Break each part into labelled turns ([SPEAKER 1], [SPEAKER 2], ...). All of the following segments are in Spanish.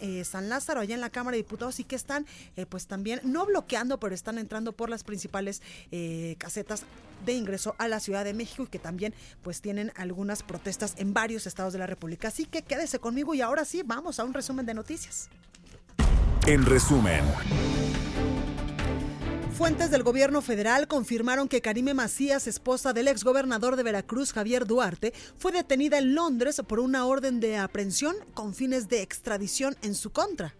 [SPEAKER 1] Eh, San Lázaro, allá en la Cámara de Diputados, y que están, eh, pues también, no bloqueando, pero están entrando por las principales eh, casetas de ingreso a la Ciudad de México y que también, pues, tienen algunas protestas en varios estados de la República. Así que quédese conmigo y ahora sí, vamos a un resumen de noticias.
[SPEAKER 2] En resumen.
[SPEAKER 1] Fuentes del gobierno federal confirmaron que Karime Macías, esposa del exgobernador de Veracruz, Javier Duarte, fue detenida en Londres por una orden de aprehensión con fines de extradición en su contra.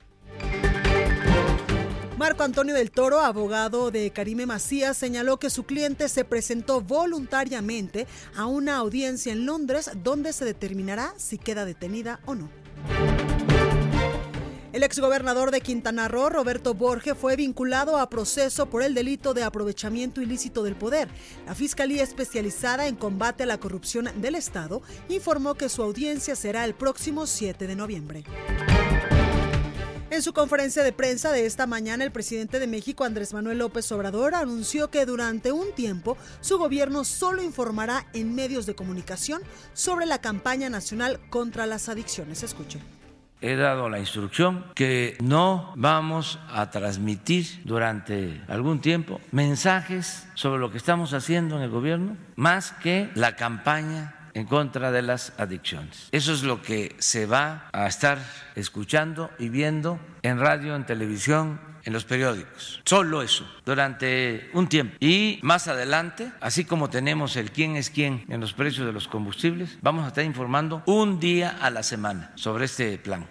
[SPEAKER 1] Marco Antonio del Toro, abogado de Karime Macías, señaló que su cliente se presentó voluntariamente a una audiencia en Londres donde se determinará si queda detenida o no. El exgobernador de Quintana Roo, Roberto Borge, fue vinculado a proceso por el delito de aprovechamiento ilícito del poder. La Fiscalía Especializada en Combate a la Corrupción del Estado informó que su audiencia será el próximo 7 de noviembre. En su conferencia de prensa de esta mañana, el presidente de México, Andrés Manuel López Obrador, anunció que durante un tiempo su gobierno solo informará en medios de comunicación sobre la campaña nacional contra las adicciones. Escuchen
[SPEAKER 3] he dado la instrucción que no vamos a transmitir durante algún tiempo mensajes sobre lo que estamos haciendo en el gobierno, más que la campaña en contra de las adicciones. Eso es lo que se va a estar escuchando y viendo en radio, en televisión, en los periódicos. Solo eso, durante un tiempo. Y más adelante, así como tenemos el quién es quién en los precios de los combustibles, vamos a estar informando un día a la semana sobre este plan.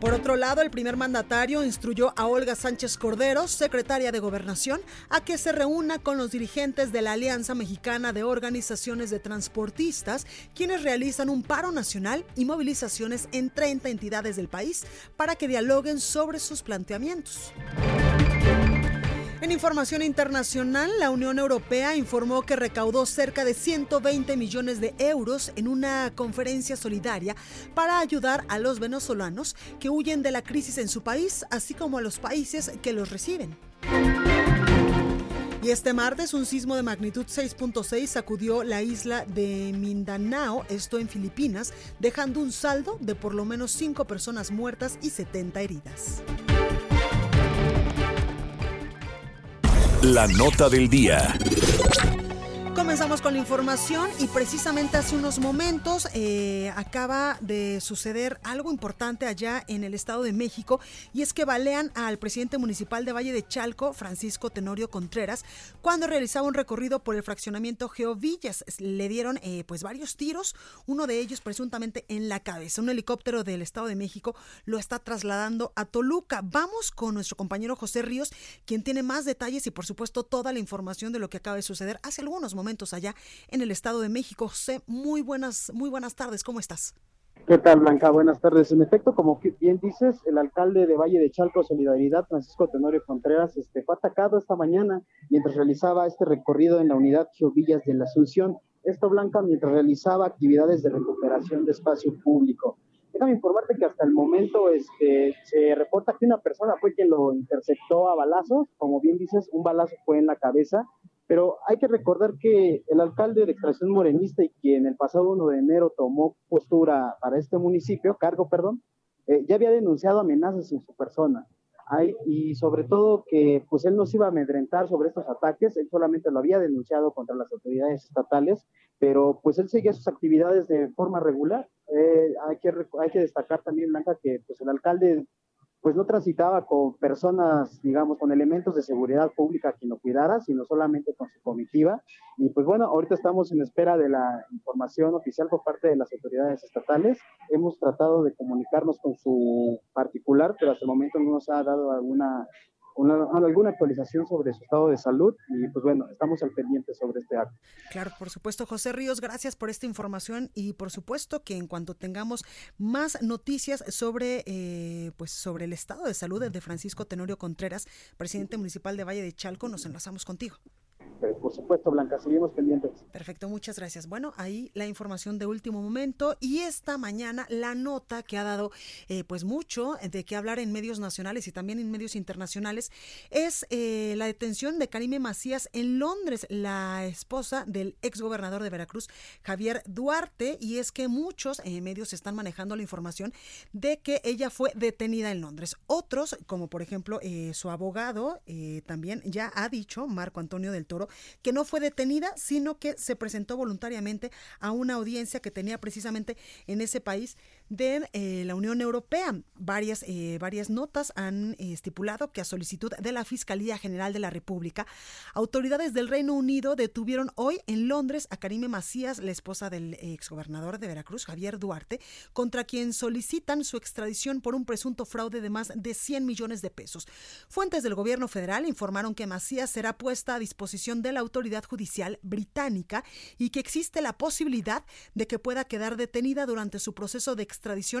[SPEAKER 1] Por otro lado, el primer mandatario instruyó a Olga Sánchez Cordero, secretaria de Gobernación, a que se reúna con los dirigentes de la Alianza Mexicana de Organizaciones de Transportistas, quienes realizan un paro nacional y movilizaciones en 30 entidades del país para que dialoguen sobre sus planteamientos. En información internacional, la Unión Europea informó que recaudó cerca de 120 millones de euros en una conferencia solidaria para ayudar a los venezolanos que huyen de la crisis en su país, así como a los países que los reciben. Y este martes un sismo de magnitud 6.6 sacudió la isla de Mindanao, esto en Filipinas, dejando un saldo de por lo menos 5 personas muertas y 70 heridas.
[SPEAKER 2] La nota del día.
[SPEAKER 1] Comenzamos con la información y precisamente hace unos momentos eh, acaba de suceder algo importante allá en el Estado de México y es que balean al presidente municipal de Valle de Chalco, Francisco Tenorio Contreras, cuando realizaba un recorrido por el fraccionamiento Geovillas. Le dieron eh, pues varios tiros, uno de ellos presuntamente en la cabeza. Un helicóptero del Estado de México lo está trasladando a Toluca. Vamos con nuestro compañero José Ríos, quien tiene más detalles y por supuesto toda la información de lo que acaba de suceder hace algunos momentos allá en el Estado de México. José, muy buenas, muy buenas tardes, ¿cómo estás?
[SPEAKER 4] ¿Qué tal, Blanca? Buenas tardes. En efecto, como bien dices, el alcalde de Valle de Chalco Solidaridad, Francisco Tenorio Contreras, este, fue atacado esta mañana mientras realizaba este recorrido en la unidad Geovillas de la Asunción. Esto, Blanca, mientras realizaba actividades de recuperación de espacio público. Déjame informarte que hasta el momento este, se reporta que una persona fue quien lo interceptó a balazos. Como bien dices, un balazo fue en la cabeza pero hay que recordar que el alcalde de extracción morenista y quien el pasado 1 de enero tomó postura para este municipio, cargo, perdón, eh, ya había denunciado amenazas en su persona. Y sobre todo que pues él no se iba a amedrentar sobre estos ataques, él solamente lo había denunciado contra las autoridades estatales, pero pues él seguía sus actividades de forma regular. Eh, hay, que, hay que destacar también, Blanca, que pues el alcalde pues no transitaba con personas, digamos, con elementos de seguridad pública que lo cuidara, sino solamente con su comitiva. Y pues bueno, ahorita estamos en espera de la información oficial por parte de las autoridades estatales. Hemos tratado de comunicarnos con su particular, pero hasta el momento no nos ha dado alguna alguna actualización sobre su estado de salud y pues bueno, estamos al pendiente sobre este acto.
[SPEAKER 1] Claro, por supuesto, José Ríos, gracias por esta información y por supuesto que en cuanto tengamos más noticias sobre eh, pues sobre el estado de salud de Francisco Tenorio Contreras, presidente municipal de Valle de Chalco, nos enlazamos contigo.
[SPEAKER 4] Por supuesto, Blanca, seguimos pendientes.
[SPEAKER 1] Perfecto, muchas gracias. Bueno, ahí la información de último momento y esta mañana la nota que ha dado eh, pues mucho de qué hablar en medios nacionales y también en medios internacionales es eh, la detención de Karime Macías en Londres, la esposa del exgobernador de Veracruz, Javier Duarte, y es que muchos eh, medios están manejando la información de que ella fue detenida en Londres. Otros, como por ejemplo su abogado, también ya ha dicho, Marco Antonio del Que no fue detenida, sino que se presentó voluntariamente a una audiencia que tenía precisamente en ese país de eh, la Unión Europea. Varias, eh, varias notas han estipulado que a solicitud de la Fiscalía General de la República, autoridades del Reino Unido detuvieron hoy en Londres a Karime Macías, la esposa del exgobernador de Veracruz, Javier Duarte, contra quien solicitan su extradición por un presunto fraude de más de 100 millones de pesos. Fuentes del gobierno federal informaron que Macías será puesta a disposición de la autoridad judicial británica y que existe la posibilidad de que pueda quedar detenida durante su proceso de extradición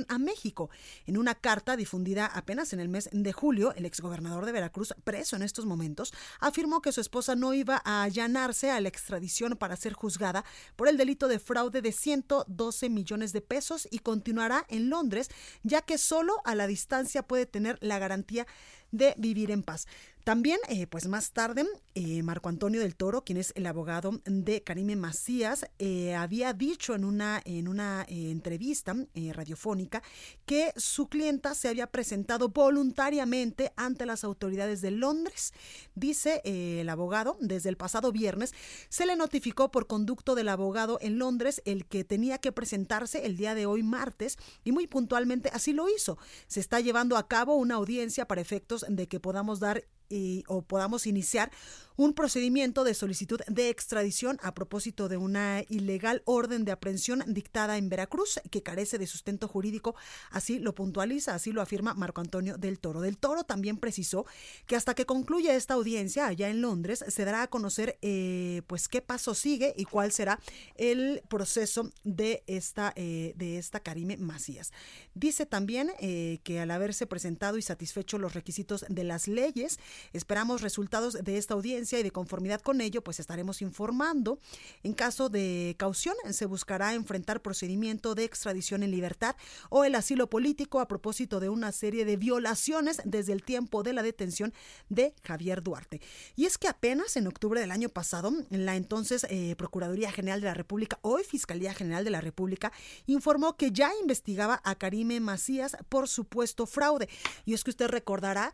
[SPEAKER 1] a México. En una carta difundida apenas en el mes de julio, el exgobernador de Veracruz, preso en estos momentos, afirmó que su esposa no iba a allanarse a la extradición para ser juzgada por el delito de fraude de 112 millones de pesos y continuará en Londres, ya que solo a la distancia puede tener la garantía de vivir en paz. También, eh, pues más tarde, eh, Marco Antonio del Toro, quien es el abogado de Karime Macías, eh, había dicho en una, en una entrevista radiofónica que su clienta se había presentado voluntariamente ante las autoridades de Londres. Dice el abogado, desde el pasado viernes se le notificó por conducto del abogado en Londres el que tenía que presentarse el día de hoy martes y muy puntualmente así lo hizo. Se está llevando a cabo una audiencia para efectos de que podamos dar y, o podamos iniciar un procedimiento de solicitud de extradición a propósito de una ilegal orden de aprehensión dictada en Veracruz que carece de sustento jurídico. Así lo puntualiza, así lo afirma Marco Antonio del Toro. Del Toro también precisó que hasta que concluya esta audiencia allá en Londres se dará a conocer eh, pues qué paso sigue y cuál será el proceso de esta, eh, de esta Karime Macías. Dice también eh, que al haberse presentado y satisfecho los requisitos de las leyes, esperamos resultados de esta audiencia y de conformidad con ello, pues estaremos informando. En caso de caución, se buscará enfrentar procedimiento de extradición en libertad o el asilo político a propósito de una serie de violaciones desde el tiempo de la detención de Javier Duarte. Y es que apenas en octubre del año pasado, la entonces eh, Procuraduría General de la República, hoy Fiscalía General de la República, informó que ya investigaba a Karime Macías por supuesto fraude. Y es que usted recordará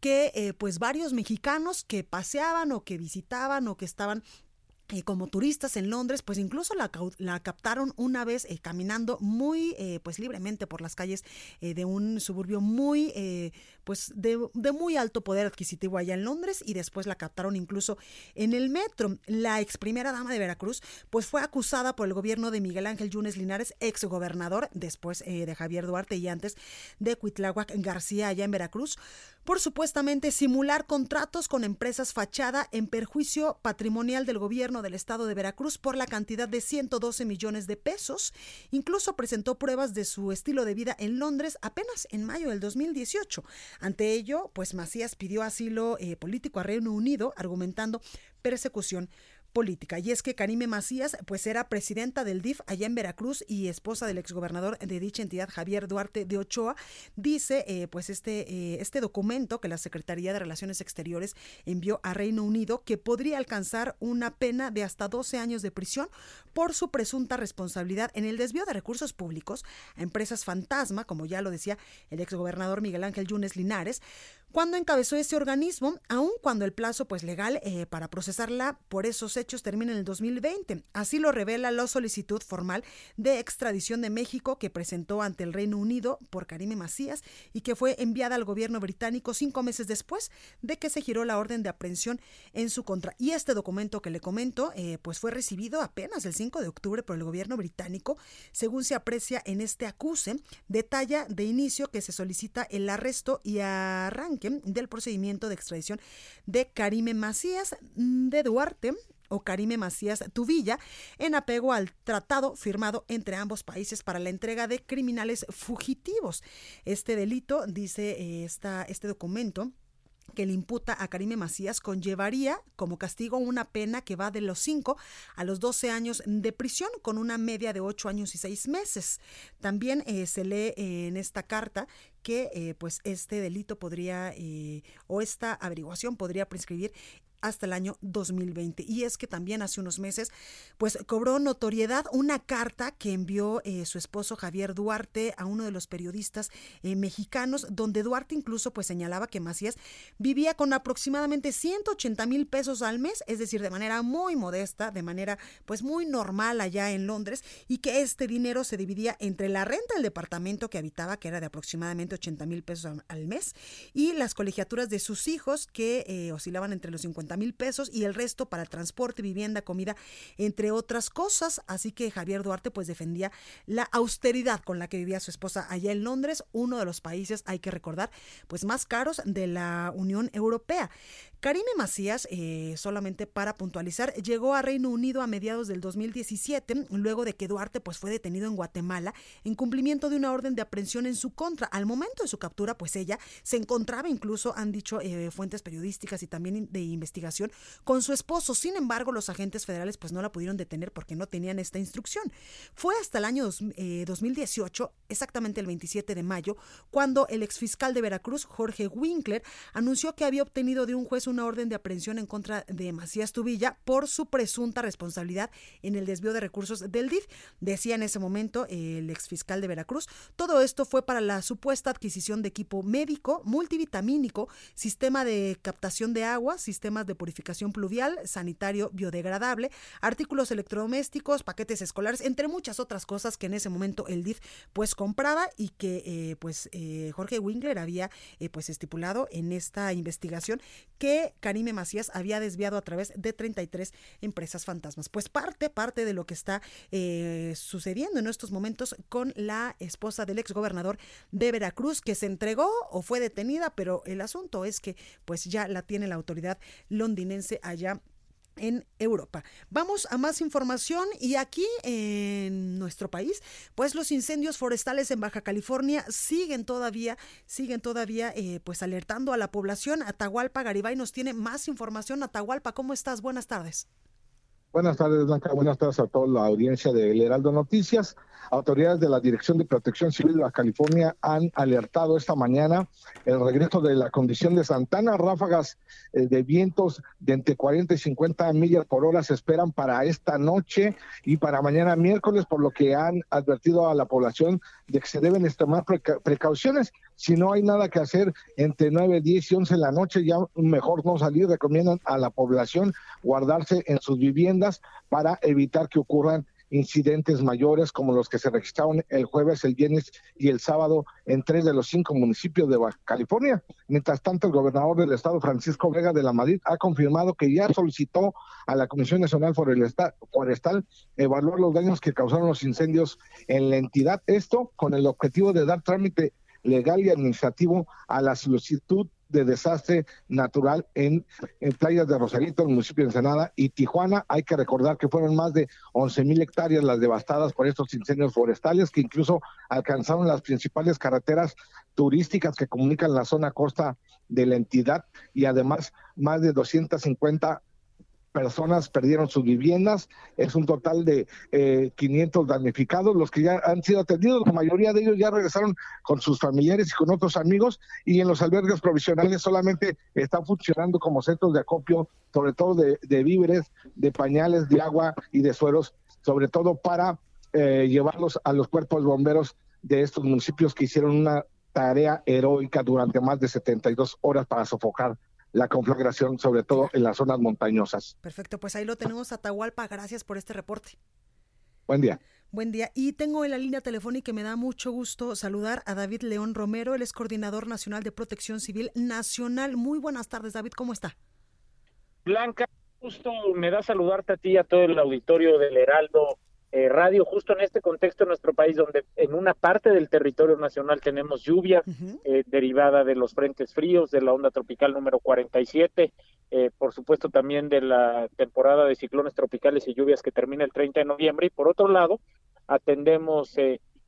[SPEAKER 1] que eh, pues varios mexicanos que paseaban o que visitaban o que estaban eh, como turistas en Londres, pues incluso la, la captaron una vez eh, caminando muy eh, pues libremente por las calles de un suburbio muy pues de, muy alto poder adquisitivo allá en Londres y después la captaron incluso en el metro. La ex primera dama de Veracruz pues fue acusada por el gobierno de Miguel Ángel Yunes Linares, ex gobernador después de Javier Duarte y antes de Cuitláhuac García allá en Veracruz por supuestamente simular contratos con empresas fachada en perjuicio patrimonial del gobierno del estado de Veracruz por la cantidad de 112 millones de pesos. Incluso presentó pruebas de su estilo de vida en Londres apenas en mayo del 2018. Ante ello, pues Macías pidió asilo eh, político a Reino Unido, argumentando persecución política. Y es que Karime Macías, pues era presidenta del DIF allá en Veracruz y esposa del exgobernador de dicha entidad, Javier Duarte de Ochoa, dice eh, pues este, eh, este documento que la Secretaría de Relaciones Exteriores envió a Reino Unido que podría alcanzar una pena de hasta 12 años de prisión por su presunta responsabilidad en el desvío de recursos públicos a empresas fantasma, como ya lo decía el exgobernador Miguel Ángel Yunes Linares, cuando encabezó ese organismo, aun cuando el plazo pues legal eh, para procesarla por esos hechos termina en el 2020. Así lo revela la solicitud formal de extradición de México que presentó ante el Reino Unido por Karime Macías y que fue enviada al gobierno británico cinco meses después de que se giró la orden de aprehensión en su contra. Y este documento que le comento, eh, pues fue recibido apenas el 5 de octubre por el gobierno británico, según se aprecia en este acuse, detalla de inicio que se solicita el arresto y arranque del procedimiento de extradición de Karime Macías de Duarte o Karime Macías Tubilla en apego al tratado firmado entre ambos países para la entrega de criminales fugitivos. Este delito, dice eh, esta, este documento, que le imputa a Karime Macías conllevaría como castigo una pena que va de los 5 a los 12 años de prisión con una media de 8 años y 6 meses. También eh, se lee en esta carta que eh, pues este delito podría o esta averiguación podría prescribir hasta el año 2020. Y es que también hace unos meses, pues cobró notoriedad una carta que envió eh, su esposo Javier Duarte a uno de los periodistas eh, mexicanos, donde Duarte incluso pues señalaba que Macías vivía con aproximadamente 180 mil pesos al mes, es decir, de manera muy modesta, de manera pues muy normal allá en Londres, y que este dinero se dividía entre la renta del departamento que habitaba, que era de aproximadamente 80 mil pesos al mes, y las colegiaturas de sus hijos, que eh, oscilaban entre los 50 mil pesos y el resto para transporte, vivienda, comida, entre otras cosas. Así que Javier Duarte pues defendía la austeridad con la que vivía su esposa allá en Londres, uno de los países, hay que recordar, pues más caros de la Unión Europea. Karime Macías, eh, solamente para puntualizar, llegó a Reino Unido a mediados del 2017, luego de que Duarte pues, fue detenido en Guatemala en cumplimiento de una orden de aprehensión en su contra. Al momento de su captura, pues ella se encontraba incluso, han dicho eh, fuentes periodísticas y también de investigación, con su esposo. Sin embargo, los agentes federales pues no la pudieron detener porque no tenían esta instrucción. Fue hasta el año 2018, eh, exactamente el 27 de mayo, cuando el exfiscal de Veracruz, Jorge Winkler, anunció que había obtenido de un juez una orden de aprehensión en contra de Macías Tubilla por su presunta responsabilidad en el desvío de recursos del DIF. Decía en ese momento el exfiscal de Veracruz. Todo esto fue para la supuesta adquisición de equipo médico, multivitamínico, sistema de captación de agua, sistemas de purificación pluvial, sanitario biodegradable, artículos electrodomésticos, paquetes escolares, entre muchas otras cosas que en ese momento el DIF pues compraba y que eh, pues eh, Jorge Winkler había eh, pues estipulado en esta investigación que Karime Macías había desviado a través de 33 empresas fantasmas. Pues parte, parte de lo que está eh, sucediendo en estos momentos con la esposa del exgobernador de Veracruz, que se entregó o fue detenida, pero el asunto es que pues ya la tiene la autoridad londinense allá en Europa. Vamos a más información y aquí en nuestro país, pues los incendios forestales en Baja California siguen todavía, siguen todavía eh, pues alertando a la población. Atahualpa Garibay nos tiene más información. Atahualpa, ¿cómo estás? Buenas tardes.
[SPEAKER 5] Buenas tardes, Blanca. Buenas tardes a toda la audiencia de El Heraldo Noticias. Autoridades de la Dirección de Protección Civil de la California han alertado esta mañana el regreso de la condición de Santana. Ráfagas eh, de vientos de entre 40 y 50 millas por hora se esperan para esta noche y para mañana miércoles, por lo que han advertido a la población de que se deben extremar precauciones. Si no hay nada que hacer entre 9, 10 y 11 de la noche, ya mejor no salir. Recomiendan a la población guardarse en sus viviendas para evitar que ocurran incidentes mayores como los que se registraron el jueves, el viernes y el sábado en tres de los cinco municipios de Baja California. Mientras tanto, el gobernador del estado, Francisco Vega de la Madrid, ha confirmado que ya solicitó a la Comisión Nacional Forestal evaluar los daños que causaron los incendios en la entidad. Esto con el objetivo de dar trámite legal y administrativo a la solicitud de desastre natural en, playas de Rosarito, el municipio de Ensenada y Tijuana. Hay que recordar que fueron más de 11 mil hectáreas las devastadas por estos incendios forestales que incluso alcanzaron las principales carreteras turísticas que comunican la zona costa de la entidad y además más de 250 personas perdieron sus viviendas, es un total de 500 eh, damnificados, los que ya han sido atendidos, la mayoría de ellos ya regresaron con sus familiares y con otros amigos y en los albergues provisionales solamente están funcionando como centros de acopio, sobre todo de, víveres, de pañales, de agua y de sueros, sobre todo para eh, llevarlos a los cuerpos bomberos de estos municipios que hicieron una tarea heroica durante más de 72 horas para sofocar la conflagración, sobre todo en las zonas montañosas.
[SPEAKER 1] Perfecto, pues ahí lo tenemos, Atahualpa. Gracias por este reporte.
[SPEAKER 5] Buen día.
[SPEAKER 1] Buen día. Y tengo en la línea telefónica que me da mucho gusto saludar a David León Romero, él es coordinador nacional de protección civil nacional. Muy buenas tardes, David, ¿cómo está?
[SPEAKER 6] Blanca, justo me da saludarte a ti y a todo el auditorio del Heraldo eh, Radio, justo en este contexto en nuestro país, donde en una parte del territorio nacional tenemos lluvia eh, derivada de los frentes fríos, de la onda tropical número 47, eh, por supuesto también de la temporada de ciclones tropicales y lluvias que termina el 30 de noviembre, y por otro lado, atendemos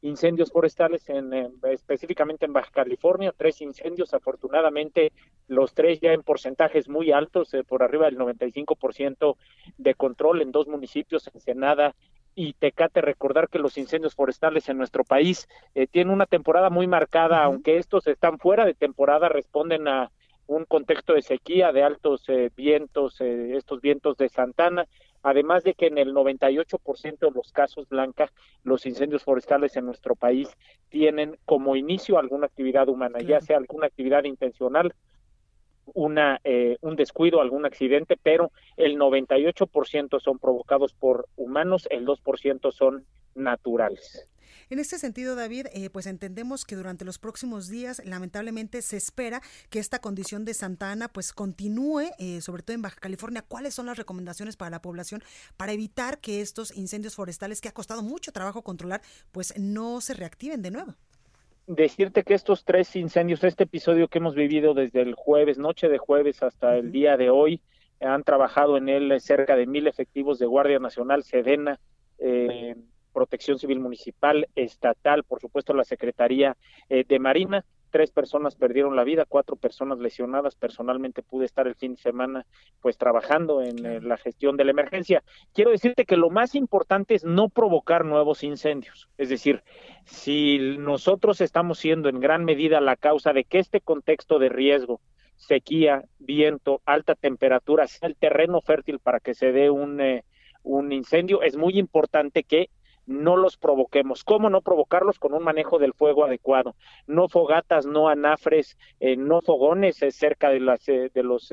[SPEAKER 6] incendios forestales en, específicamente en Baja California, tres incendios, afortunadamente los tres ya en porcentajes muy altos, por arriba del 95% de control en dos municipios, Ensenada y Tecate. Recordar que los incendios forestales en nuestro país eh, tienen una temporada muy marcada, aunque estos están fuera de temporada, responden a un contexto de sequía, de altos eh, vientos, eh, estos vientos de Santana, además de que en el 98% de los casos, Blanca, los incendios forestales en nuestro país tienen como inicio alguna actividad humana, ya sea alguna actividad intencional una, eh, un descuido, algún accidente, pero el 98% son provocados por humanos, el 2% son naturales.
[SPEAKER 1] En este sentido, David, eh, pues entendemos que durante los próximos días, lamentablemente, se espera que esta condición de Santa Ana pues continúe, eh, sobre todo en Baja California. ¿Cuáles son las recomendaciones para la población para evitar que estos incendios forestales que ha costado mucho trabajo controlar, pues no se reactiven de nuevo?
[SPEAKER 6] Decirte que estos tres incendios, este episodio que hemos vivido desde el jueves, noche de jueves hasta el día de hoy, han trabajado en él cerca de mil efectivos de Guardia Nacional, Sedena, eh, Protección Civil Municipal, Estatal, por supuesto la Secretaría eh, de Marina, tres personas perdieron la vida, cuatro personas lesionadas. Personalmente pude estar el fin de semana pues trabajando en eh, la gestión de la emergencia. Quiero decirte que lo más importante es no provocar nuevos incendios. Es decir, si nosotros estamos siendo en gran medida la causa de que este contexto de riesgo, sequía, viento, alta temperatura sea el terreno fértil para que se dé un, eh, un incendio, es muy importante que no los provoquemos. ¿Cómo no provocarlos? Con un manejo del fuego adecuado. No fogatas, no anafres, eh, no fogones eh, cerca de, las, eh, de los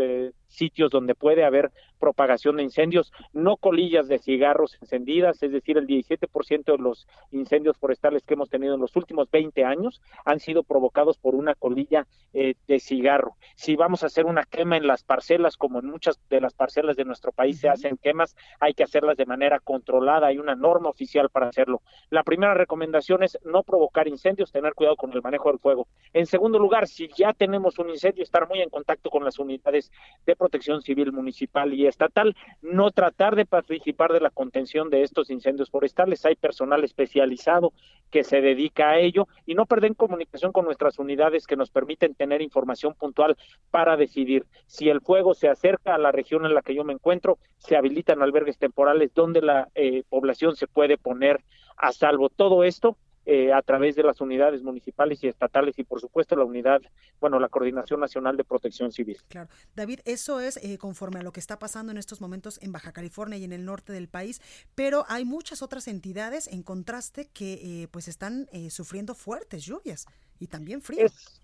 [SPEAKER 6] sitios donde puede haber propagación de incendios, no colillas de cigarros encendidas, es decir, el 17% de los incendios forestales que hemos tenido en los últimos 20 años han sido provocados por una colilla eh, de cigarro. Si vamos a hacer una quema en las parcelas, como en muchas de las parcelas de nuestro país se hacen quemas, hay que hacerlas de manera controlada, hay una norma oficial para hacerlo. La primera recomendación es no provocar incendios, tener cuidado con el manejo del fuego. En segundo lugar, si ya tenemos un incendio, estar muy en contacto con las unidades de protección civil municipal y estatal, no tratar de participar de la contención de estos incendios forestales. Hay personal especializado que se dedica a ello y no perder comunicación con nuestras unidades que nos permiten tener información puntual para decidir si el fuego se acerca a la región en la que yo me encuentro, se habilitan albergues temporales donde la eh, población se puede poner a salvo. Todo esto eh, a través de las unidades municipales y estatales y por supuesto la unidad, bueno, la Coordinación Nacional de Protección Civil.
[SPEAKER 1] Claro. David, eso es eh, conforme a lo que está pasando en estos momentos en Baja California y en el norte del país, pero hay muchas otras entidades en contraste que eh, pues están sufriendo fuertes lluvias y también frío.
[SPEAKER 6] Es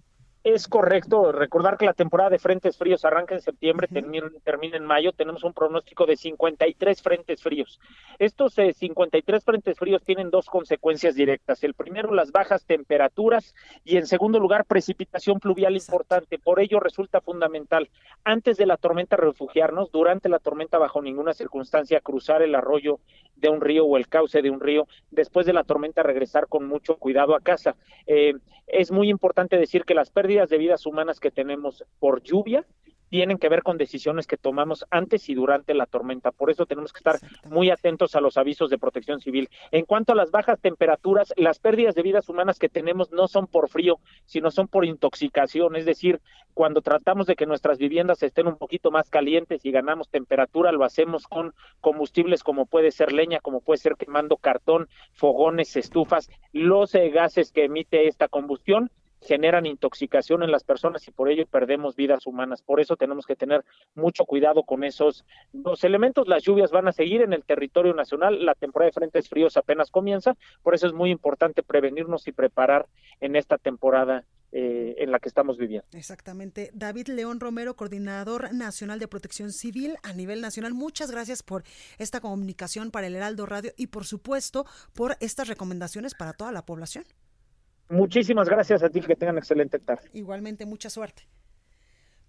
[SPEAKER 6] correcto recordar que la temporada de frentes fríos arranca en septiembre, termina, en mayo. Tenemos un pronóstico de 53 frentes fríos. Estos 53 eh, frentes fríos tienen dos consecuencias directas. El primero, las bajas temperaturas y en segundo lugar, precipitación pluvial importante. Por ello resulta fundamental, antes de la tormenta refugiarnos, durante la tormenta bajo ninguna circunstancia cruzar el arroyo de un río o el cauce de un río, después de la tormenta regresar con mucho cuidado a casa. Eh, es muy importante decir que las pérdidas de vidas humanas que tenemos por lluvia tienen que ver con decisiones que tomamos antes y durante la tormenta. Por eso tenemos que estar muy atentos a los avisos de protección civil. En cuanto a las bajas temperaturas, las pérdidas de vidas humanas que tenemos no son por frío, sino son por intoxicación. Es decir, cuando tratamos de que nuestras viviendas estén un poquito más calientes y ganamos temperatura, lo hacemos con combustibles como puede ser leña, como puede ser quemando cartón, fogones, estufas, los eh, gases que emite esta combustión generan intoxicación en las personas y por ello perdemos vidas humanas. Por eso tenemos que tener mucho cuidado con esos dos elementos. Las lluvias van a seguir en el territorio nacional, la temporada de frentes fríos apenas comienza, por eso es muy importante prevenirnos y preparar en esta temporada eh, en la que estamos viviendo.
[SPEAKER 1] Exactamente. David León Romero, coordinador nacional de protección civil a nivel nacional, muchas gracias por esta comunicación para el Heraldo Radio y por supuesto por estas recomendaciones para toda la población.
[SPEAKER 6] Muchísimas gracias a ti, que tengan excelente tarde.
[SPEAKER 1] Igualmente, mucha suerte.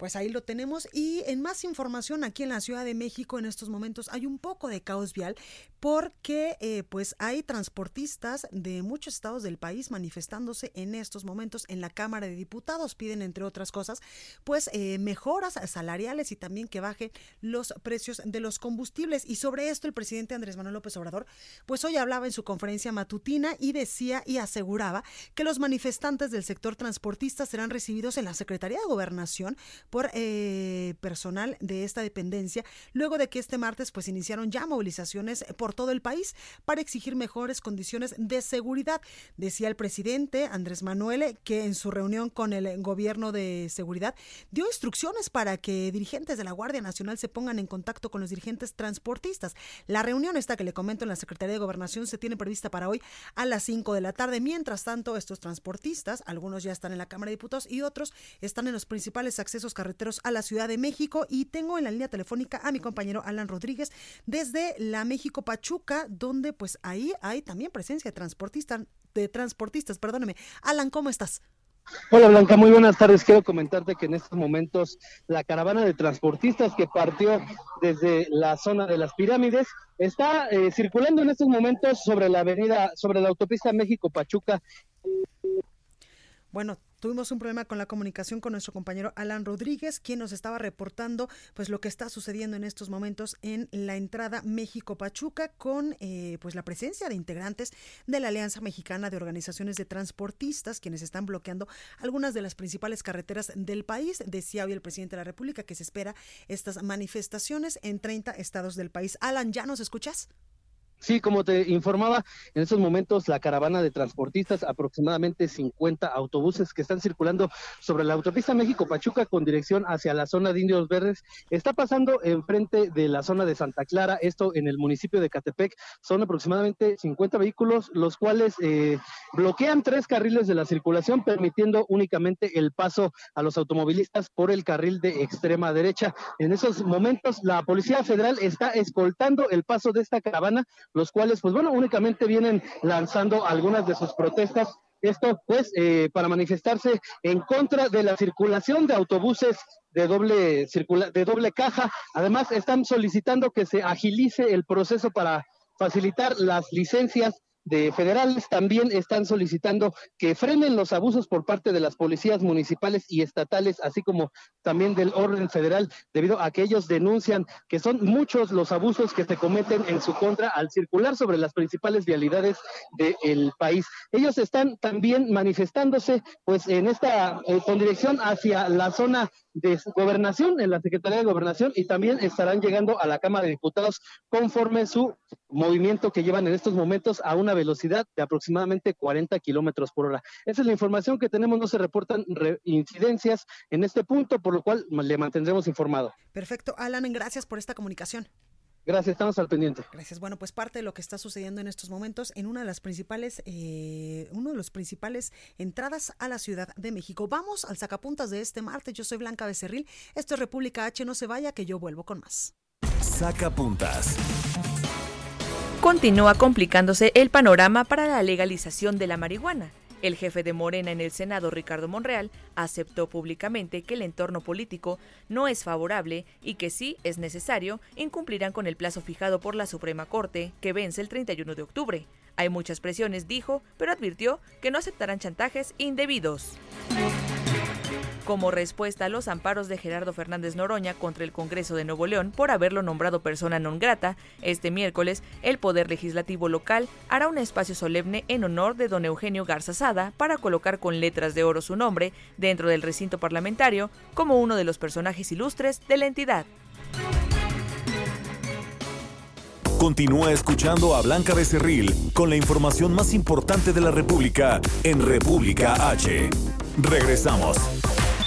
[SPEAKER 1] Pues ahí lo tenemos y en más información aquí en la Ciudad de México en estos momentos hay un poco de caos vial porque eh, pues hay transportistas de muchos estados del país manifestándose en estos momentos en la Cámara de Diputados. Piden entre otras cosas pues eh, mejoras salariales y también que bajen los precios de los combustibles y sobre esto el presidente Andrés Manuel López Obrador pues hoy hablaba en su conferencia matutina y decía y aseguraba que los manifestantes del sector transportista serán recibidos en la Secretaría de Gobernación por eh, personal de esta dependencia, luego de que este martes pues iniciaron ya movilizaciones por todo el país para exigir mejores condiciones de seguridad. Decía el presidente Andrés Manuel que en su reunión con el gobierno de seguridad dio instrucciones para que dirigentes de la Guardia Nacional se pongan en contacto con los dirigentes transportistas. La reunión esta que le comento en la Secretaría de Gobernación se tiene prevista para hoy a las 5 de la tarde. Mientras tanto, estos transportistas, algunos ya están en la Cámara de Diputados y otros están en los principales accesos carreteros a la Ciudad de México y tengo en la línea telefónica a mi compañero Alan Rodríguez desde la México Pachuca, donde pues ahí hay también presencia de transportistas, de transportistas, perdóneme. Alan, ¿cómo estás?
[SPEAKER 7] Hola Blanca, muy buenas tardes. Quiero comentarte que en estos momentos la caravana de transportistas que partió desde la zona de las pirámides está eh, circulando en estos momentos sobre la avenida, sobre la autopista México-Pachuca.
[SPEAKER 1] Bueno, tuvimos un problema con la comunicación con nuestro compañero Alan Rodríguez, quien nos estaba reportando pues lo que está sucediendo en estos momentos en la entrada México-Pachuca con eh, pues la presencia de integrantes de la Alianza Mexicana de Organizaciones de Transportistas, quienes están bloqueando algunas de las principales carreteras del país. Decía hoy el presidente de la República que se espera estas manifestaciones en 30 estados del país. Alan, ¿ya nos escuchas?
[SPEAKER 7] Sí, como te informaba, en estos momentos la caravana de transportistas, aproximadamente 50 autobuses que están circulando sobre la autopista México-Pachuca con dirección hacia la zona de Indios Verdes, está pasando enfrente de la zona de Santa Clara, esto en el municipio de Catepec. Son aproximadamente 50 vehículos, los cuales eh, bloquean tres carriles de la circulación, permitiendo únicamente el paso a los automovilistas por el carril de extrema derecha. En esos momentos, la Policía Federal está escoltando el paso de esta caravana los cuales, pues bueno, únicamente vienen lanzando algunas de sus protestas. Esto, pues, eh, para manifestarse en contra de la circulación de autobuses de doble circula de doble caja. Además, están solicitando que se agilice el proceso para facilitar las licencias de federales también están solicitando que frenen los abusos por parte de las policías municipales y estatales, así como también del orden federal, debido a que ellos denuncian que son muchos los abusos que se cometen en su contra al circular sobre las principales vialidades del país. Ellos están también manifestándose, pues, en esta, eh, con dirección hacia la zona de gobernación, en la Secretaría de Gobernación, y también estarán llegando a la Cámara de Diputados conforme su movimiento que llevan en estos momentos a una velocidad de aproximadamente 40 kilómetros por hora. Esa es la información que tenemos, no se reportan incidencias en este punto, por lo cual le mantendremos informado.
[SPEAKER 1] Perfecto, Alan, gracias por esta comunicación.
[SPEAKER 7] Gracias, estamos al pendiente.
[SPEAKER 1] Gracias. Bueno, pues parte de lo que está sucediendo en estos momentos en una de las principales, eh, uno de los principales entradas a la Ciudad de México. Vamos al sacapuntas de este martes. Yo soy Blanca Becerril. Esto es República H. No se vaya, que yo vuelvo con más.
[SPEAKER 2] Sacapuntas.
[SPEAKER 8] Continúa complicándose el panorama para la legalización de la marihuana. El jefe de Morena en el Senado, Ricardo Monreal, aceptó públicamente que el entorno político no es favorable y que si es necesario, incumplirán con el plazo fijado por la Suprema Corte, que vence el 31 de octubre. Hay muchas presiones, dijo, pero advirtió que no aceptarán chantajes indebidos. Como respuesta a los amparos de Gerardo Fernández Noroña contra el Congreso de Nuevo León por haberlo nombrado persona non grata, este miércoles el Poder Legislativo local hará un espacio solemne en honor de don Eugenio Garza Sada para colocar con letras de oro su nombre dentro del recinto parlamentario como uno de los personajes ilustres de la entidad.
[SPEAKER 2] Continúa escuchando a Blanca Becerril con la información más importante de la República en República H. Regresamos.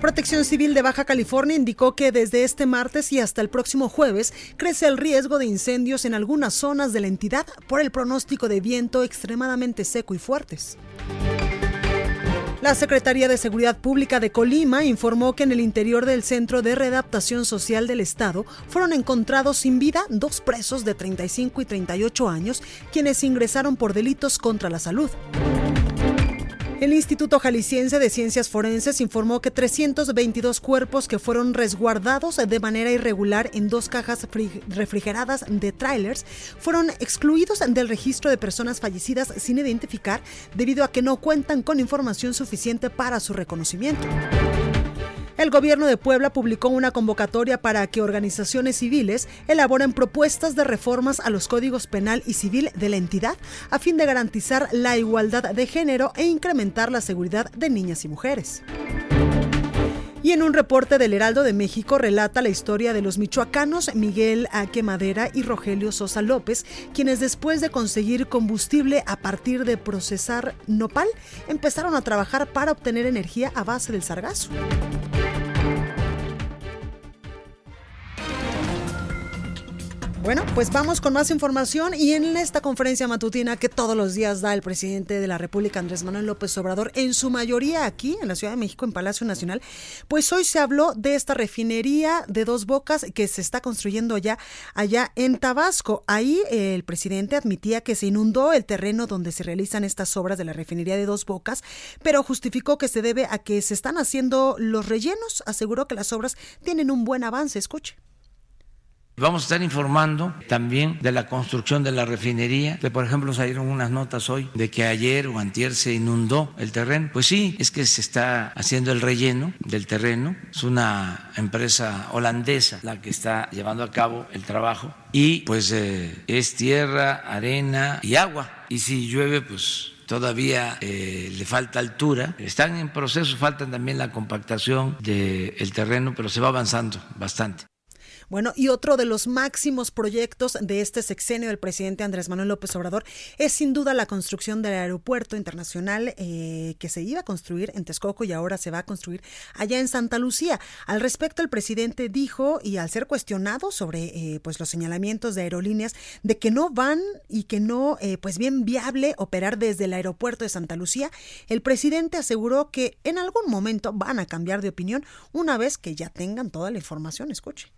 [SPEAKER 1] Protección Civil de Baja California indicó que desde este martes y hasta el próximo jueves crece el riesgo de incendios en algunas zonas de la entidad por el pronóstico de viento extremadamente seco y fuertes. La Secretaría de Seguridad Pública de Colima informó que en el interior del Centro de Readaptación Social del Estado fueron encontrados sin vida dos presos de 35 y 38 años quienes ingresaron por delitos contra la salud. El Instituto Jalisciense de Ciencias Forenses informó que 322 cuerpos que fueron resguardados de manera irregular en dos cajas refrigeradas de trailers fueron excluidos del registro de personas fallecidas sin identificar debido a que no cuentan con información suficiente para su reconocimiento. El gobierno de Puebla publicó una convocatoria para que organizaciones civiles elaboren propuestas de reformas a los códigos penal y civil de la entidad a fin de garantizar la igualdad de género e incrementar la seguridad de niñas y mujeres. Y en un reporte del Heraldo de México relata la historia de los michoacanos Miguel Aque Madera y Rogelio Sosa López, quienes después de conseguir combustible a partir de procesar nopal, empezaron a trabajar para obtener energía a base del sargazo. Bueno, pues vamos con más información y en esta conferencia matutina que todos los días da el presidente de la República, Andrés Manuel López Obrador, en su mayoría aquí en la Ciudad de México, en Palacio Nacional, pues hoy se habló de esta refinería de dos bocas que se está construyendo ya allá en Tabasco. Ahí el presidente admitía que se inundó el terreno donde se realizan estas obras de la refinería de dos bocas, pero justificó que se debe a que se están haciendo los rellenos. Aseguró que las obras tienen un buen avance. Escuche.
[SPEAKER 3] Vamos a estar informando también de la construcción de la refinería, que por ejemplo salieron unas notas hoy de que ayer o antier se inundó el terreno. Pues sí, es que se está haciendo el relleno del terreno. Es una empresa holandesa la que está llevando a cabo el trabajo y pues eh, es tierra, arena y agua. Y si llueve, pues todavía eh, le falta altura. Están en proceso, faltan también la compactación del terreno, pero se va avanzando bastante.
[SPEAKER 1] Bueno, y otro de los máximos proyectos de este sexenio del presidente Andrés Manuel López Obrador es sin duda la construcción del aeropuerto internacional eh, que se iba a construir en Texcoco y ahora se va a construir allá en Santa Lucía. Al respecto, el presidente dijo, y al ser cuestionado sobre eh, pues los señalamientos de aerolíneas de que no van y que no, eh, pues bien viable operar desde el aeropuerto de Santa Lucía, el presidente aseguró que en algún momento van a cambiar de opinión una vez que ya tengan toda la información. Escuche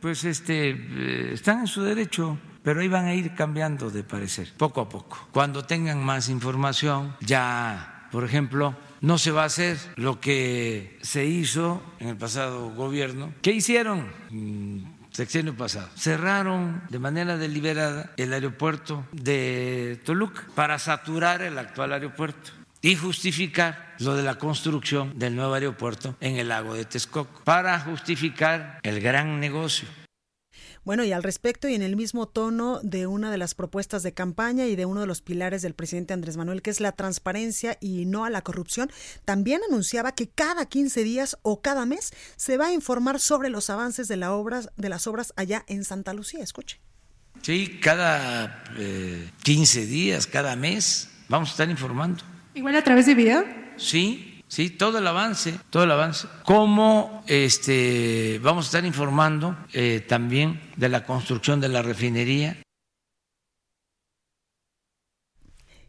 [SPEAKER 3] pues este, eh, están en su derecho, pero ahí van a ir cambiando de parecer, poco a poco. Cuando tengan más información, ya, por ejemplo, no se va a hacer lo que se hizo en el pasado gobierno. ¿Qué hicieron? Mm, sexenio pasado. Cerraron de manera deliberada el aeropuerto de Toluca para saturar el actual aeropuerto y justificar lo de la construcción del nuevo aeropuerto en el lago de Texcoco, para justificar el gran negocio.
[SPEAKER 1] Bueno, y al respecto, y en el mismo tono de una de las propuestas de campaña y de uno de los pilares del presidente Andrés Manuel, que es la transparencia y no a la corrupción, también anunciaba que cada 15 días o cada mes se va a informar sobre los avances de, la obras, de las obras allá en Santa Lucía. Escuche.
[SPEAKER 3] Sí, cada 15 eh, días, cada mes, vamos a estar informando.
[SPEAKER 9] Igual a través de video.
[SPEAKER 3] Sí, sí, todo el avance, todo el avance. Cómo este, vamos a estar informando eh, también de la construcción de la refinería.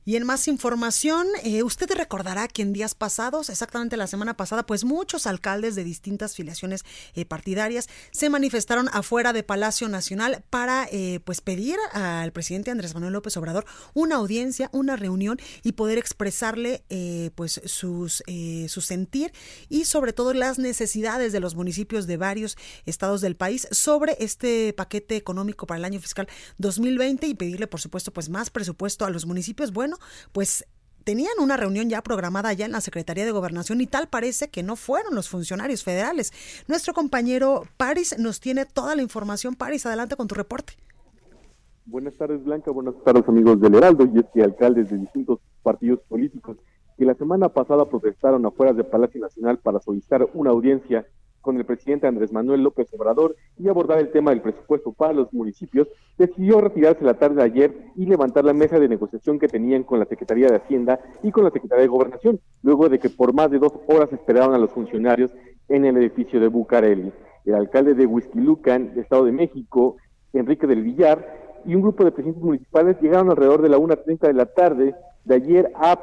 [SPEAKER 1] Y en más información, eh, usted recordará que en días pasados, exactamente la semana pasada, pues muchos alcaldes de distintas filiaciones eh, partidarias se manifestaron afuera de Palacio Nacional para eh, pues pedir al presidente Andrés Manuel López Obrador una audiencia, una reunión y poder expresarle pues sus, su sentir y sobre todo las necesidades de los municipios de varios estados del país sobre este paquete económico para el año fiscal 2020 y pedirle por supuesto pues más presupuesto a los municipios. Bueno, pues tenían una reunión ya programada allá en la Secretaría de Gobernación y tal parece que no fueron los funcionarios federales. Nuestro compañero Paris nos tiene toda la información. Paris, adelante con tu reporte.
[SPEAKER 10] Buenas tardes, Blanca. Buenas tardes, amigos del Heraldo. Y es que alcaldes de distintos partidos políticos que la semana pasada protestaron afuera del Palacio Nacional para solicitar una audiencia con el presidente Andrés Manuel López Obrador y abordar el tema del presupuesto para los municipios, decidió retirarse la tarde de ayer y levantar la mesa de negociación que tenían con la Secretaría de Hacienda y con la Secretaría de Gobernación, luego de que por más de dos horas esperaron a los funcionarios en el edificio de Bucareli. El alcalde de Huizquilucan, Estado de México, Enrique del Villar, y un grupo de presidentes municipales llegaron alrededor de la 1.30 de la tarde de ayer a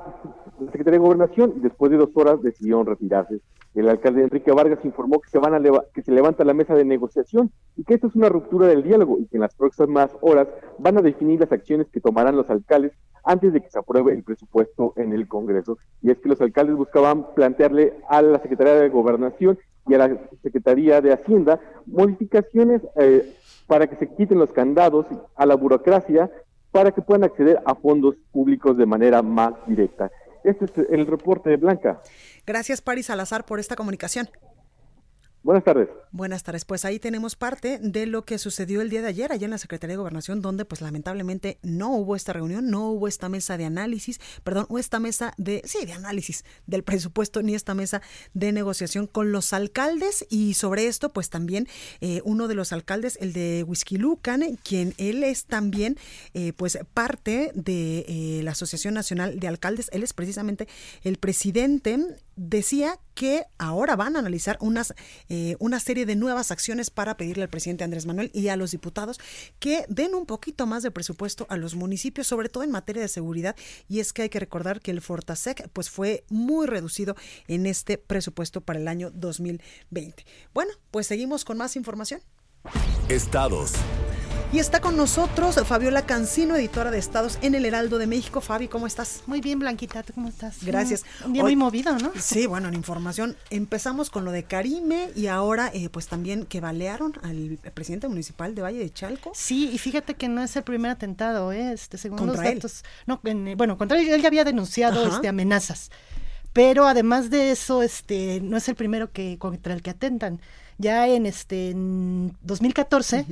[SPEAKER 10] la Secretaría de Gobernación y después de dos horas decidieron retirarse. El alcalde Enrique Vargas informó que se, van a que se levanta la mesa de negociación y que esto es una ruptura del diálogo y que en las próximas horas van a definir las acciones que tomarán los alcaldes antes de que se apruebe el presupuesto en el Congreso. Y es que los alcaldes buscaban plantearle a la Secretaría de Gobernación y a la Secretaría de Hacienda modificaciones eh, para que se quiten los candados a la burocracia para que puedan acceder a fondos públicos de manera más directa. Este es el reporte de Blanca.
[SPEAKER 1] Gracias, Paris Salazar, por esta comunicación.
[SPEAKER 10] Buenas tardes.
[SPEAKER 1] Buenas tardes. Pues ahí tenemos parte de lo que sucedió el día de ayer allá en la Secretaría de Gobernación, donde pues lamentablemente no hubo esta reunión, no hubo esta mesa de análisis, perdón, o esta mesa de, sí, de análisis del presupuesto, ni esta mesa de negociación con los alcaldes. Y sobre esto, pues también eh, uno de los alcaldes, el de Lucan, quien él es también eh, pues parte de eh, la Asociación Nacional de Alcaldes, él es precisamente el presidente decía que ahora van a analizar unas, eh, una serie de nuevas acciones para pedirle al presidente Andrés Manuel y a los diputados que den un poquito más de presupuesto a los municipios, sobre todo en materia de seguridad. Y es que hay que recordar que el Fortasec pues, fue muy reducido en este presupuesto para el año 2020. Bueno, pues seguimos con más información.
[SPEAKER 2] Estados.
[SPEAKER 1] Y está con nosotros Fabiola Cancino, editora de Estados en el Heraldo de México. Fabi, ¿cómo estás?
[SPEAKER 9] Muy bien, Blanquita, ¿tú cómo estás?
[SPEAKER 1] Gracias.
[SPEAKER 9] Un día muy movido, ¿no?
[SPEAKER 1] Sí, bueno, en información. Empezamos con lo de Karime y ahora eh, pues también que balearon al presidente municipal de Valle de Chalco.
[SPEAKER 9] Sí, y fíjate que no es el primer atentado, ¿eh? Este, según los datos. No, bueno, contra él, él ya había denunciado este, amenazas. Pero además de eso, este, no es el primero que contra el que atentan. Ya en este en 2014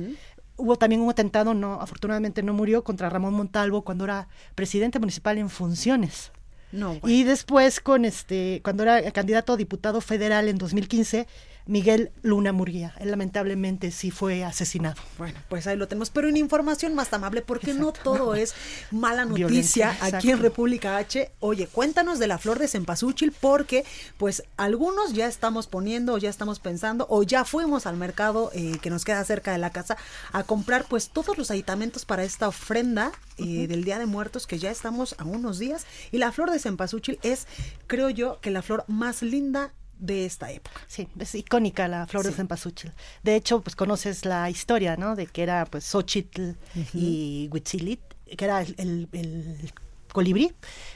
[SPEAKER 9] Hubo también un atentado, no, afortunadamente no murió, contra Ramón Montalvo cuando era presidente municipal en funciones. No, Y después con este, cuando era candidato a diputado federal en 2015, Miguel Luna Murguía. Él lamentablemente sí fue asesinado.
[SPEAKER 1] Bueno, pues ahí lo tenemos, pero en información más amable, porque no todo es mala noticia aquí en República H. Oye, cuéntanos de la flor de cempasúchil, porque pues algunos ya estamos poniendo, ya estamos pensando, o ya fuimos al mercado eh, que nos queda cerca de la casa a comprar pues todos los aditamentos para esta ofrenda eh, del Día de Muertos, que ya estamos a unos días. Y la flor de cempasúchil es, creo yo, que la flor más linda de esta época.
[SPEAKER 9] Sí, es icónica la flor de cempasúchil. De hecho, pues conoces la historia, ¿no? De que era pues Xochitl y Huitzilit, que era el, colibrí,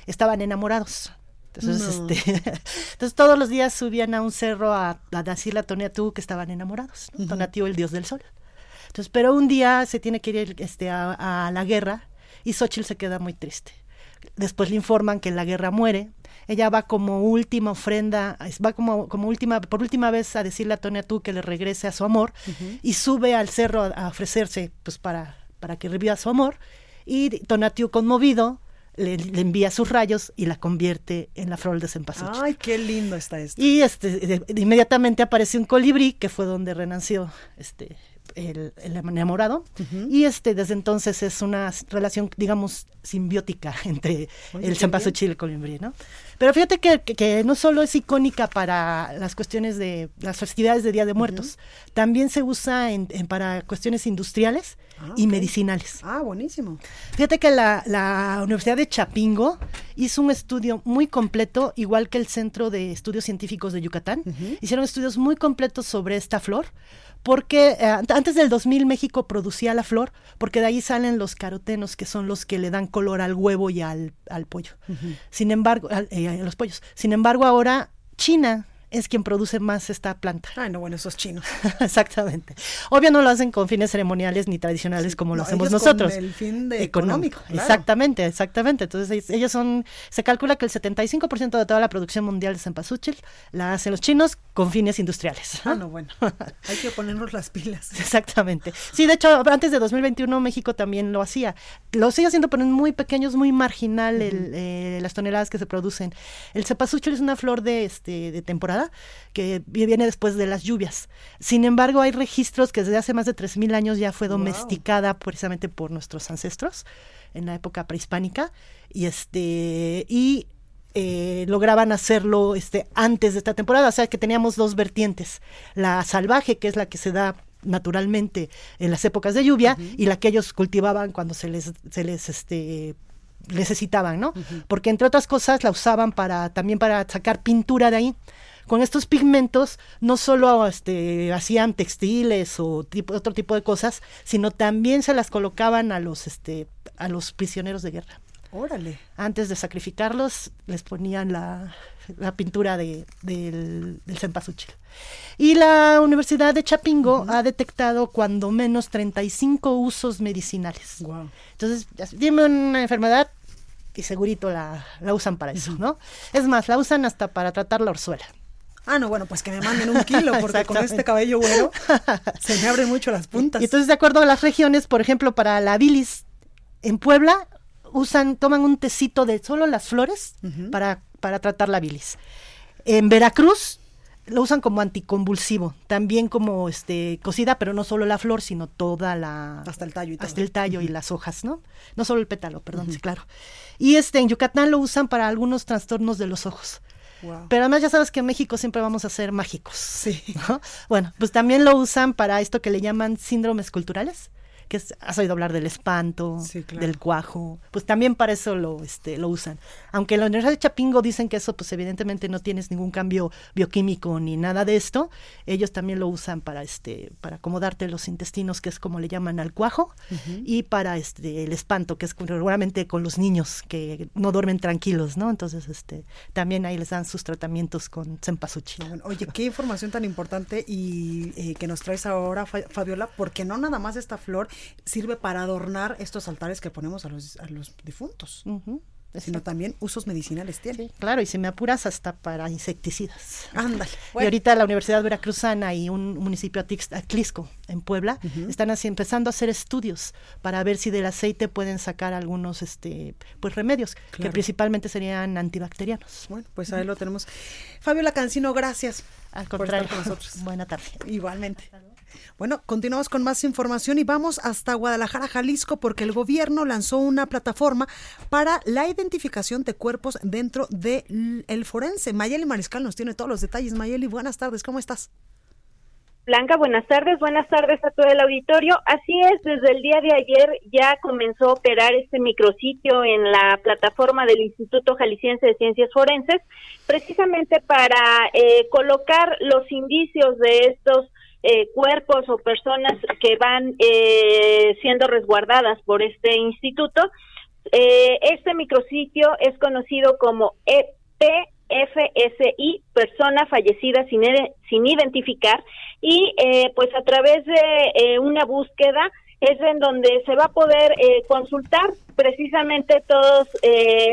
[SPEAKER 9] estaban enamorados. Entonces, este, entonces todos los días subían a un cerro a, a decirle a Tonatiuh que estaban enamorados, ¿no? el dios del sol. Entonces, pero un día se tiene que ir este, a, a la guerra y Xochitl se queda muy triste. Después le informan que en la guerra muere ella va como última ofrenda, va como, como última, por última vez a decirle a tú que le regrese a su amor y sube al cerro a, ofrecerse pues para, para que reviva su amor y Tonatiuh conmovido le, envía sus rayos y la convierte en la flor de cempasúchil.
[SPEAKER 1] Ay, qué lindo está esto.
[SPEAKER 9] Y este inmediatamente aparece un colibrí que fue donde renació este el, enamorado y este desde entonces es una relación digamos simbiótica entre el cempasúchil y el colibrí, ¿no? Pero fíjate que, no solo es icónica para las cuestiones de las festividades de Día de Muertos, también se usa en, para cuestiones industriales ah, y medicinales.
[SPEAKER 1] Ah, buenísimo.
[SPEAKER 9] Fíjate que la, Universidad de Chapingo hizo un estudio muy completo, igual que el Centro de Estudios Científicos de Yucatán. Hicieron estudios muy completos sobre esta flor porque eh, antes del 2000 México producía la flor, porque de ahí salen los carotenos, que son los que le dan color al huevo y al, al pollo. Sin embargo, eh, a los pollos. Sin embargo, ahora China es quien produce más esta planta.
[SPEAKER 1] Ay, no, bueno, esos chinos.
[SPEAKER 9] Exactamente. Obvio no lo hacen con fines ceremoniales ni tradicionales como lo hacemos nosotros.
[SPEAKER 1] Con el fin de económico.
[SPEAKER 9] Exactamente, exactamente. Entonces, ellos son, se calcula que el 75% de toda la producción mundial de cempasúchil la hacen los chinos con fines industriales.
[SPEAKER 1] Ah, no, bueno. Hay que ponernos las pilas.
[SPEAKER 9] Exactamente. Sí, de hecho, antes de 2021 México también lo hacía. Lo sigue haciendo, pero en muy pequeños, muy marginal el, eh, las toneladas que se producen. El cempasúchil es una flor de, este, de temporada temporada, que viene después de las lluvias. Sin embargo, hay registros que desde hace más de 3.000 años ya fue domesticada precisamente por nuestros ancestros en la época prehispánica y este y eh, lograban hacerlo este antes de esta temporada, o sea que teníamos dos vertientes, la salvaje que es la que se da naturalmente en las épocas de lluvia y la que ellos cultivaban cuando se les se les este necesitaban, ¿no? Porque entre otras cosas la usaban para también para sacar pintura de ahí. Con estos pigmentos no solo este, hacían textiles o tipo, otro tipo de cosas, sino también se las colocaban a los este, a los prisioneros de guerra.
[SPEAKER 1] Órale.
[SPEAKER 9] Antes de sacrificarlos, les ponían la, la pintura de, del, del cempasúchil. Y la Universidad de Chapingo ha detectado cuando menos 35 usos medicinales.
[SPEAKER 1] Wow.
[SPEAKER 9] Entonces, dime una enfermedad y segurito la, la usan para eso, ¿no? Es más, la usan hasta para tratar la orzuela.
[SPEAKER 1] Ah, no, bueno, pues que me manden un kilo, porque con este cabello güero se me abren mucho las puntas.
[SPEAKER 9] Y entonces, de acuerdo a las regiones, por ejemplo, para la bilis, en Puebla usan, toman un tecito de solo las flores para, para tratar la bilis. En Veracruz lo usan como anticonvulsivo, también como este cocida, pero no solo la flor, sino toda la
[SPEAKER 1] hasta el tallo y todo.
[SPEAKER 9] hasta el tallo y las hojas, ¿no? No solo el pétalo, perdón, sí, claro. Y este en Yucatán lo usan para algunos trastornos de los ojos.
[SPEAKER 1] Wow.
[SPEAKER 9] Pero además ya sabes que en México siempre vamos a ser mágicos.
[SPEAKER 1] Sí.
[SPEAKER 9] ¿no? Bueno, pues también lo usan para esto que le llaman síndromes culturales que es, has oído hablar del espanto,
[SPEAKER 1] sí, claro.
[SPEAKER 9] del cuajo, pues también para eso lo, este, lo usan. Aunque en la Universidad de Chapingo dicen que eso, pues evidentemente no tienes ningún cambio bioquímico ni nada de esto, ellos también lo usan para, este, para acomodarte los intestinos, que es como le llaman al cuajo, uh -huh. y para este, el espanto, que es seguramente con los niños que no duermen tranquilos, ¿no? Entonces, este, también ahí les dan sus tratamientos con cempasúchil.
[SPEAKER 1] Bueno, oye, qué información tan importante y eh, que nos traes ahora, Fabiola, porque no nada más esta flor sirve para adornar estos altares que ponemos a los, a los difuntos.
[SPEAKER 9] Uh -huh.
[SPEAKER 1] Sino también usos medicinales tiene.
[SPEAKER 9] Sí, claro, y si me apuras hasta para insecticidas.
[SPEAKER 1] Ándale.
[SPEAKER 9] Bueno. Y ahorita la Universidad Veracruzana y un municipio Atlisco, en Puebla, uh -huh. están así empezando a hacer estudios para ver si del aceite pueden sacar algunos este pues remedios, claro. que principalmente serían antibacterianos.
[SPEAKER 1] Bueno, pues ahí uh -huh. lo tenemos. Fabiola Cancino, gracias.
[SPEAKER 9] Al contrario,
[SPEAKER 1] por estar con nosotros.
[SPEAKER 9] Buena tarde.
[SPEAKER 1] Igualmente. Bueno, continuamos con más información y vamos hasta Guadalajara, Jalisco, porque el gobierno lanzó una plataforma para la identificación de cuerpos dentro del de forense. Mayeli Mariscal nos tiene todos los detalles. Mayeli, buenas tardes, ¿cómo estás?
[SPEAKER 11] Blanca, buenas tardes, buenas tardes a todo el auditorio. Así es, desde el día de ayer ya comenzó a operar este micrositio en la plataforma del Instituto Jalisciense de Ciencias Forenses, precisamente para eh, colocar los indicios de estos eh, cuerpos o personas que van eh, siendo resguardadas por este instituto. Eh, este micrositio es conocido como EPFSI, persona fallecida sin, sin identificar, y pues a través de una búsqueda es en donde se va a poder consultar precisamente todos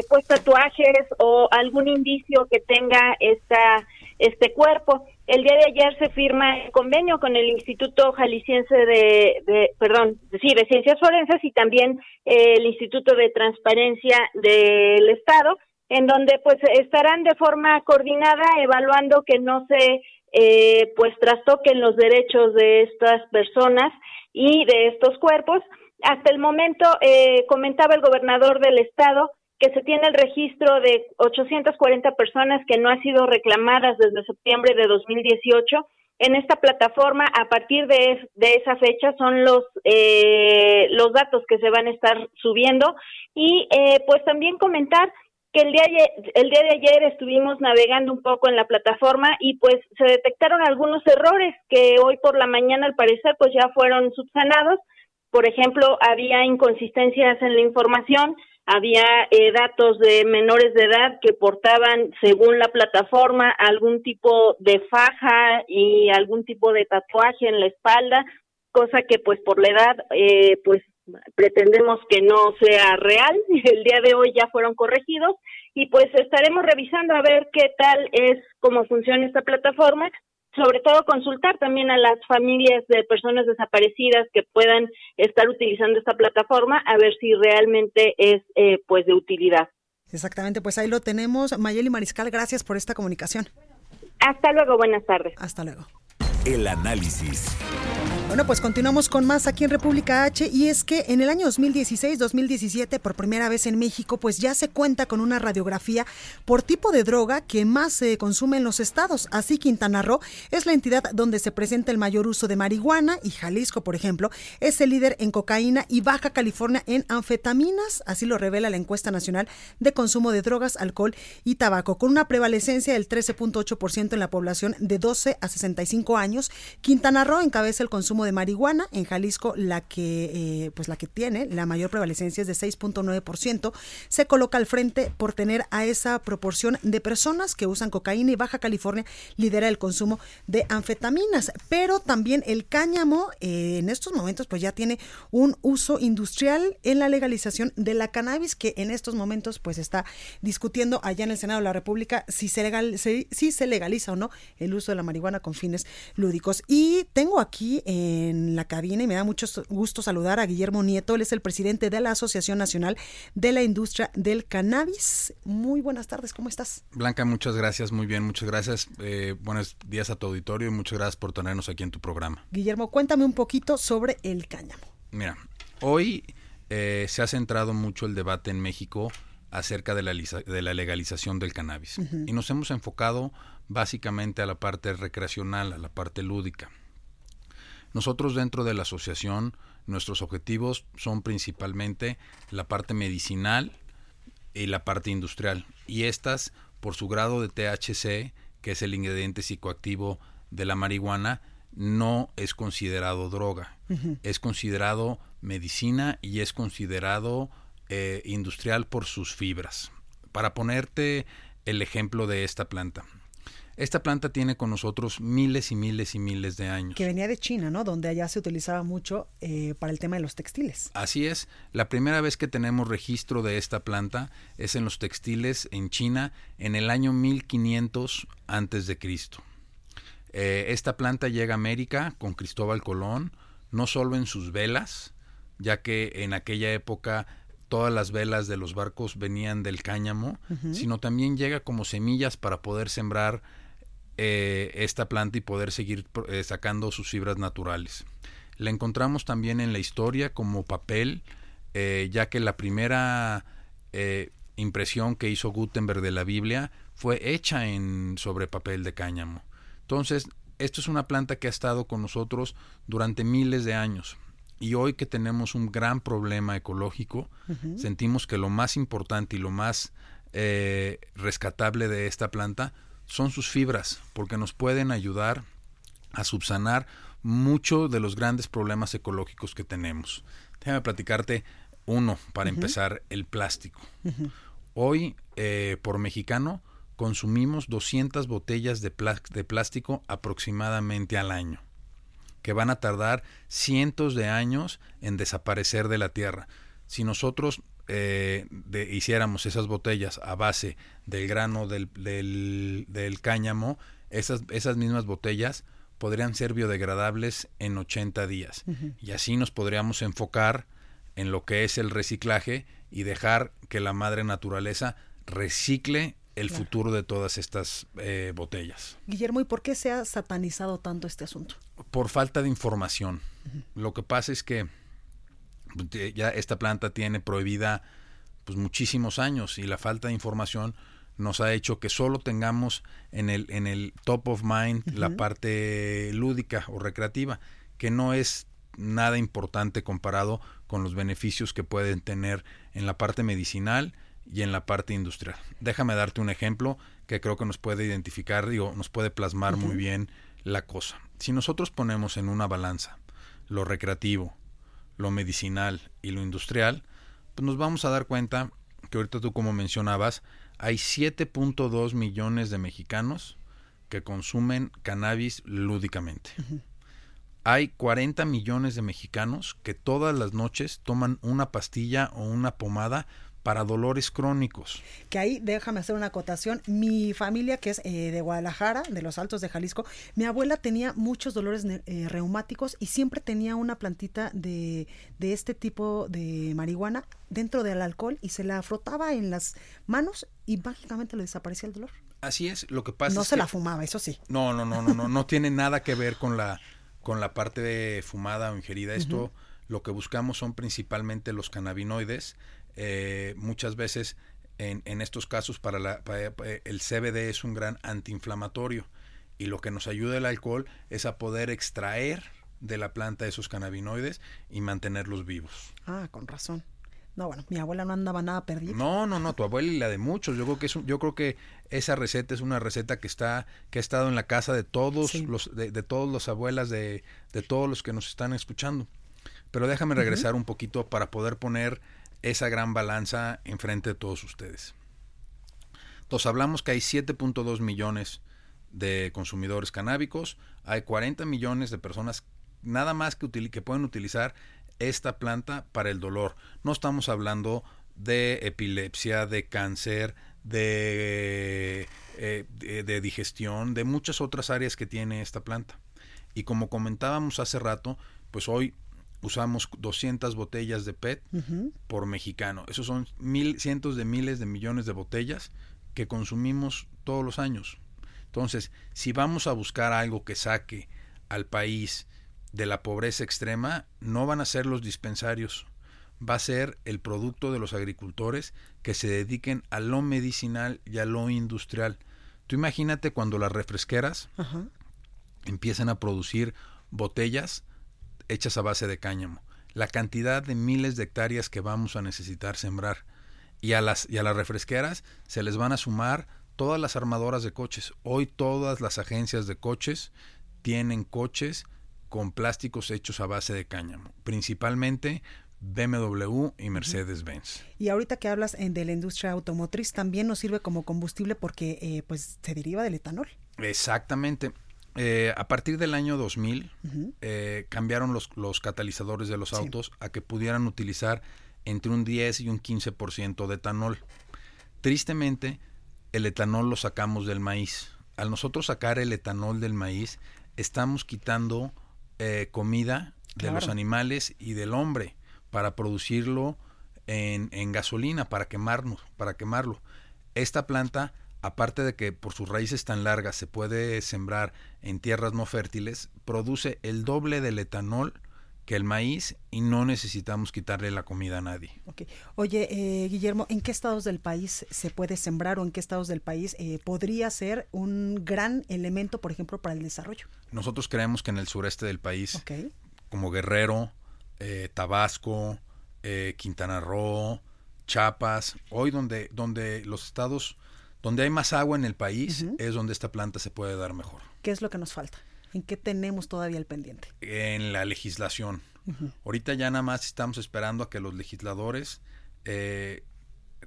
[SPEAKER 11] pues tatuajes o algún indicio que tenga esta este cuerpo. El día de ayer se firma el convenio con el Instituto Jalisciense de, de perdón, sí, de Ciencias Forenses y también eh, el Instituto de Transparencia del Estado, en donde pues estarán de forma coordinada evaluando que no se eh, pues trastoquen los derechos de estas personas y de estos cuerpos. Hasta el momento, eh, comentaba el gobernador del Estado, que se tiene el registro de 840 personas que no han sido reclamadas desde septiembre de 2018. En esta plataforma, a partir de, de esa fecha, son los eh, los datos que se van a estar subiendo y eh, pues también comentar que el día, el día de ayer estuvimos navegando un poco en la plataforma y pues se detectaron algunos errores que hoy por la mañana al parecer pues ya fueron subsanados. Por ejemplo, había inconsistencias en la información, había eh, datos de menores de edad que portaban, según la plataforma, algún tipo de faja y algún tipo de tatuaje en la espalda, cosa que pues por la edad eh, pues pretendemos que no sea real. El día de hoy ya fueron corregidos y pues estaremos revisando a ver qué tal es cómo funciona esta plataforma sobre todo consultar también a las familias de personas desaparecidas que puedan estar utilizando esta plataforma a ver si realmente es eh, pues de utilidad.
[SPEAKER 1] Exactamente, pues ahí lo tenemos. Mayeli Mariscal, gracias por esta comunicación.
[SPEAKER 11] Hasta luego, buenas tardes.
[SPEAKER 1] Hasta luego.
[SPEAKER 2] El análisis.
[SPEAKER 1] Bueno, pues continuamos con más aquí en República H y es que en el año 2016-2017, por primera vez en México, pues ya se cuenta con una radiografía por tipo de droga que más se consume en los estados. Así Quintana Roo es la entidad donde se presenta el mayor uso de marihuana y Jalisco, por ejemplo, es el líder en cocaína y Baja California en anfetaminas. Así lo revela la encuesta nacional de consumo de drogas, alcohol y tabaco, con una prevalecencia del 13.8% en la población de 12 a 65 años. Quintana Roo encabeza el consumo de marihuana. En Jalisco, la que, eh, pues la que tiene la mayor prevalecencia es de 6.9%. Se coloca al frente por tener a esa proporción de personas que usan cocaína y Baja California lidera el consumo de anfetaminas. Pero también el cáñamo eh, en estos momentos pues ya tiene un uso industrial en la legalización de la cannabis que en estos momentos pues está discutiendo allá en el Senado de la República si se, legal, si, se legaliza o no el uso de la marihuana con fines lúdicos. Y tengo aquí en la cabina y me da mucho gusto saludar a Guillermo Nieto. Él es el presidente de la Asociación Nacional de la Industria del Cannabis. Muy buenas tardes, ¿cómo estás?
[SPEAKER 12] Blanca, muchas gracias, muy bien, muchas gracias. Eh, buenos días a tu auditorio y muchas gracias por tenernos aquí en tu programa.
[SPEAKER 1] Guillermo, cuéntame un poquito sobre el cáñamo.
[SPEAKER 12] Mira, hoy eh, se ha centrado mucho el debate en México acerca de la, de la legalización del cannabis y nos hemos enfocado básicamente a la parte recreacional, a la parte lúdica. Nosotros dentro de la asociación, nuestros objetivos son principalmente la parte medicinal y la parte industrial. Y estas, por su grado de THC, que es el ingrediente psicoactivo de la marihuana, no es considerado droga. Es considerado medicina y es considerado eh, industrial por sus fibras. Para ponerte el ejemplo de esta planta. Esta planta tiene con nosotros miles y miles y miles de años.
[SPEAKER 1] Que venía de China, ¿no? Donde allá se utilizaba mucho eh, para el tema de los textiles.
[SPEAKER 12] Así es. La primera vez que tenemos registro de esta planta es en los textiles en China en el año 1500 antes de Cristo. Eh, esta planta llega a América con Cristóbal Colón, no solo en sus velas, ya que en aquella época todas las velas de los barcos venían del cáñamo, sino también llega como semillas para poder sembrar eh, esta planta y poder seguir eh, sacando sus fibras naturales. La encontramos también en la historia como papel, eh, ya que la primera impresión que hizo Gutenberg de la Biblia fue hecha en sobre papel de cáñamo. Entonces, esto es una planta que ha estado con nosotros durante miles de años. Y hoy que tenemos un gran problema ecológico, sentimos que lo más importante y lo más rescatable de esta planta son sus fibras, porque nos pueden ayudar a subsanar mucho de los grandes problemas ecológicos que tenemos. Déjame platicarte uno para empezar, el plástico. Hoy, eh, por mexicano, consumimos 200 botellas de, de plástico aproximadamente al año, que van a tardar cientos de años en desaparecer de la Tierra. Si nosotros eh, de, hiciéramos esas botellas a base del grano del, del, cáñamo, esas, esas mismas botellas podrían ser biodegradables en 80 días. Y así nos podríamos enfocar en lo que es el reciclaje y dejar que la madre naturaleza recicle el futuro de todas estas eh, botellas.
[SPEAKER 1] Guillermo, ¿y por qué se ha satanizado tanto este asunto?
[SPEAKER 12] Por falta de información. Lo que pasa es que ya esta planta tiene prohibida pues muchísimos años y la falta de información nos ha hecho que solo tengamos en el en el top of mind la parte lúdica o recreativa que no es nada importante comparado con los beneficios que pueden tener en la parte medicinal y en la parte industrial. Déjame darte un ejemplo que creo que nos puede identificar, digo, nos puede plasmar muy bien la cosa. Si nosotros ponemos en una balanza lo recreativo, lo medicinal y lo industrial, pues nos vamos a dar cuenta que ahorita tú como mencionabas, hay 7.2 millones de mexicanos que consumen cannabis lúdicamente. Hay 40 millones de mexicanos que todas las noches toman una pastilla o una pomada para dolores crónicos.
[SPEAKER 1] Que ahí déjame hacer una acotación. Mi familia, que es eh, de Guadalajara, de los Altos de Jalisco, mi abuela tenía muchos dolores eh, reumáticos y siempre tenía una plantita de, de este tipo de marihuana dentro del alcohol y se la frotaba en las manos y mágicamente le desaparecía el dolor.
[SPEAKER 12] Así es, lo que pasa
[SPEAKER 1] no
[SPEAKER 12] es
[SPEAKER 1] se
[SPEAKER 12] que-
[SPEAKER 1] la fumaba, eso sí.
[SPEAKER 12] No, no, no, no, no, no tiene nada que ver con la con la parte de fumada o ingerida. Esto lo que buscamos son principalmente los cannabinoides. Eh, muchas veces en, en estos casos para, la, para- para- el CBD es un gran antiinflamatorio y lo que nos ayuda el alcohol es a poder extraer de la planta esos cannabinoides y mantenerlos vivos.
[SPEAKER 1] Ah, con razón. No, bueno, mi abuela no andaba nada perdida.
[SPEAKER 12] No, no, no, tu abuela y la de muchos. Yo creo que es un- yo creo que esa receta es una receta que está que ha estado en la casa de todos
[SPEAKER 1] Sí.
[SPEAKER 12] los de, de todos los abuelas de, de todos los que nos están escuchando. Pero déjame regresar un poquito para poder poner esa gran balanza enfrente de todos ustedes. Entonces hablamos que hay 7.2 millones de consumidores canábicos, hay 40 millones de personas nada más que, que pueden utilizar esta planta para el dolor. No estamos hablando de epilepsia, de cáncer, eh, de digestión, de muchas otras áreas que tiene esta planta. Y como comentábamos hace rato, pues hoy usamos 200 botellas de PET por mexicano. Esos son mil, cientos de miles de millones de botellas que consumimos todos los años. Entonces, si vamos a buscar algo que saque al país de la pobreza extrema, no van a ser los dispensarios, va a ser el producto de los agricultores que se dediquen a lo medicinal y a lo industrial. Tú imagínate cuando las refresqueras empiezan a producir botellas hechas a base de cáñamo. La cantidad de miles de hectáreas que vamos a necesitar sembrar. Y a las, y a las refresqueras se les van a sumar todas las armadoras de coches. Hoy todas las agencias de coches tienen coches con plásticos hechos a base de cáñamo. Principalmente BMW y Mercedes-Benz.
[SPEAKER 1] Y ahorita que hablas eh, de la industria automotriz, también nos sirve como combustible porque eh, pues se deriva del etanol.
[SPEAKER 12] Exactamente. Eh, a partir del año 2000
[SPEAKER 1] Ujú.
[SPEAKER 12] eh, cambiaron los, los catalizadores de los
[SPEAKER 1] Sí.
[SPEAKER 12] autos a que pudieran utilizar entre un 10 y un 15% de etanol. Tristemente, el etanol lo sacamos del maíz. Al nosotros sacar el etanol del maíz, estamos quitando eh, comida de los animales y del hombre para producirlo en, en gasolina, para quemarnos, para quemarlo. Esta planta, aparte de que por sus raíces tan largas se puede sembrar en tierras no fértiles, produce el doble del etanol que el maíz y no necesitamos quitarle la comida a nadie.
[SPEAKER 1] Ok. Oye, eh, Guillermo, ¿en qué estados del país se puede sembrar o en qué estados del país eh, podría ser un gran elemento, por ejemplo, para el desarrollo?
[SPEAKER 12] Nosotros creemos que en el sureste del país, como Guerrero, eh, Tabasco, eh, Quintana Roo, Chiapas, hoy donde, donde los estados, donde hay más agua en el país, es donde esta planta se puede dar mejor.
[SPEAKER 1] ¿Qué es lo que nos falta? ¿En qué tenemos todavía el pendiente?
[SPEAKER 12] En la legislación. Ahorita ya nada más estamos esperando a que los legisladores eh,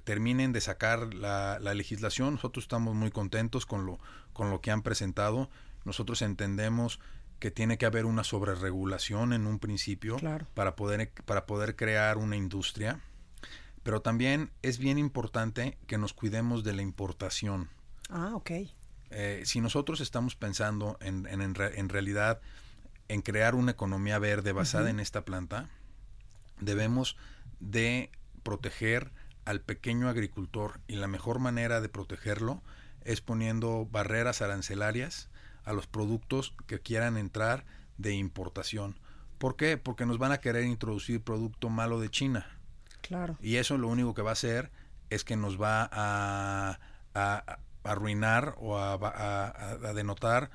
[SPEAKER 12] terminen de sacar la, la legislación. Nosotros estamos muy contentos con lo, con lo que han presentado. Nosotros entendemos que tiene que haber una sobreregulación en un principio
[SPEAKER 1] Claro.
[SPEAKER 12] para, poder, para poder crear una industria. Pero también es bien importante que nos cuidemos de la importación.
[SPEAKER 1] Ah, ok.
[SPEAKER 12] Eh, si nosotros estamos pensando en, en, en re- en realidad en crear una economía verde basada en esta planta, debemos de proteger al pequeño agricultor y la mejor manera de protegerlo es poniendo barreras arancelarias a los productos que quieran entrar de importación. ¿Por qué? Porque nos van a querer introducir producto malo de China.
[SPEAKER 1] Claro.
[SPEAKER 12] Y eso lo único que va a hacer es que nos va a, a- a arruinar o a, a- denotar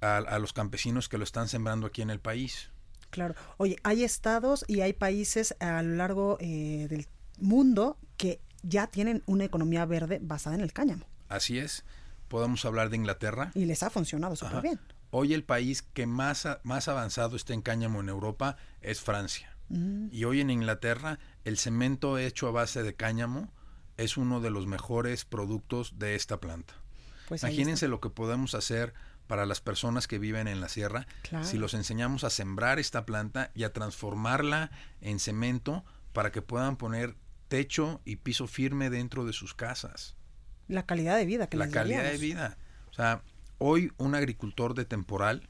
[SPEAKER 12] a, los campesinos que lo están sembrando aquí en el país.
[SPEAKER 1] Claro. Oye, hay estados y hay países a lo largo eh, del mundo que ya tienen una economía verde basada en el cáñamo
[SPEAKER 12] Así es. Podemos hablar de Inglaterra.
[SPEAKER 1] y les ha funcionado súper bien.
[SPEAKER 12] Hoy el país que más, más avanzado está en cáñamo en Europa es Francia.
[SPEAKER 1] Mm.
[SPEAKER 12] Y hoy en Inglaterra el cemento hecho a base de cáñamo es uno de los mejores productos de esta planta.
[SPEAKER 1] Pues
[SPEAKER 12] Imagínense lo que podemos hacer para las personas que viven en la sierra
[SPEAKER 1] Claro.
[SPEAKER 12] si los enseñamos a sembrar esta planta y a transformarla en cemento para que puedan poner techo y piso firme dentro de sus casas.
[SPEAKER 1] La calidad de vida que
[SPEAKER 12] La calidad de vida. O sea, hoy un agricultor de temporal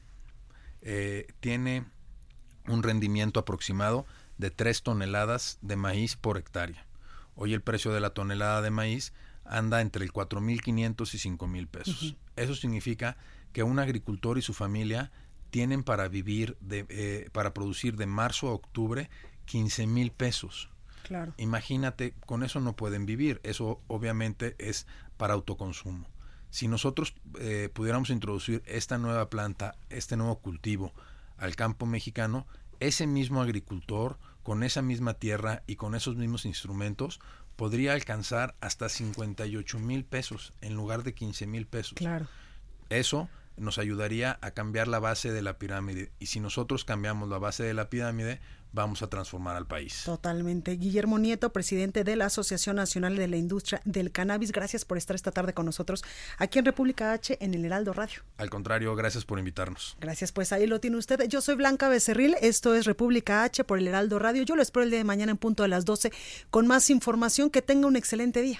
[SPEAKER 12] eh, tiene un rendimiento aproximado de 3 toneladas de maíz por hectárea. Hoy el precio de la tonelada de maíz anda entre el 4.500 y 5.000 pesos. Eso significa que un agricultor y su familia tienen para vivir, de, eh, para producir de marzo a octubre 15 mil pesos.
[SPEAKER 1] Claro.
[SPEAKER 12] Imagínate, con eso no pueden vivir. Eso obviamente es para autoconsumo. Si nosotros eh, pudiéramos introducir esta nueva planta, este nuevo cultivo al campo mexicano, ese mismo agricultor, con esa misma tierra y con esos mismos instrumentos, podría alcanzar hasta 58 mil pesos en lugar de 15 mil pesos.
[SPEAKER 1] Claro.
[SPEAKER 12] Eso nos ayudaría a cambiar la base de la pirámide. Y si nosotros cambiamos la base de la pirámide, vamos a transformar al país.
[SPEAKER 1] Totalmente. Guillermo Nieto, presidente de la Asociación Nacional de la Industria del Cannabis, gracias por estar esta tarde con nosotros aquí en República H en el Heraldo Radio.
[SPEAKER 12] Al contrario, gracias por invitarnos.
[SPEAKER 1] Gracias, pues ahí lo tiene usted. Yo soy Blanca Becerril, esto es República H por el Heraldo Radio. Yo lo espero el día de mañana en punto de las 12 con más información. Que tenga un excelente día.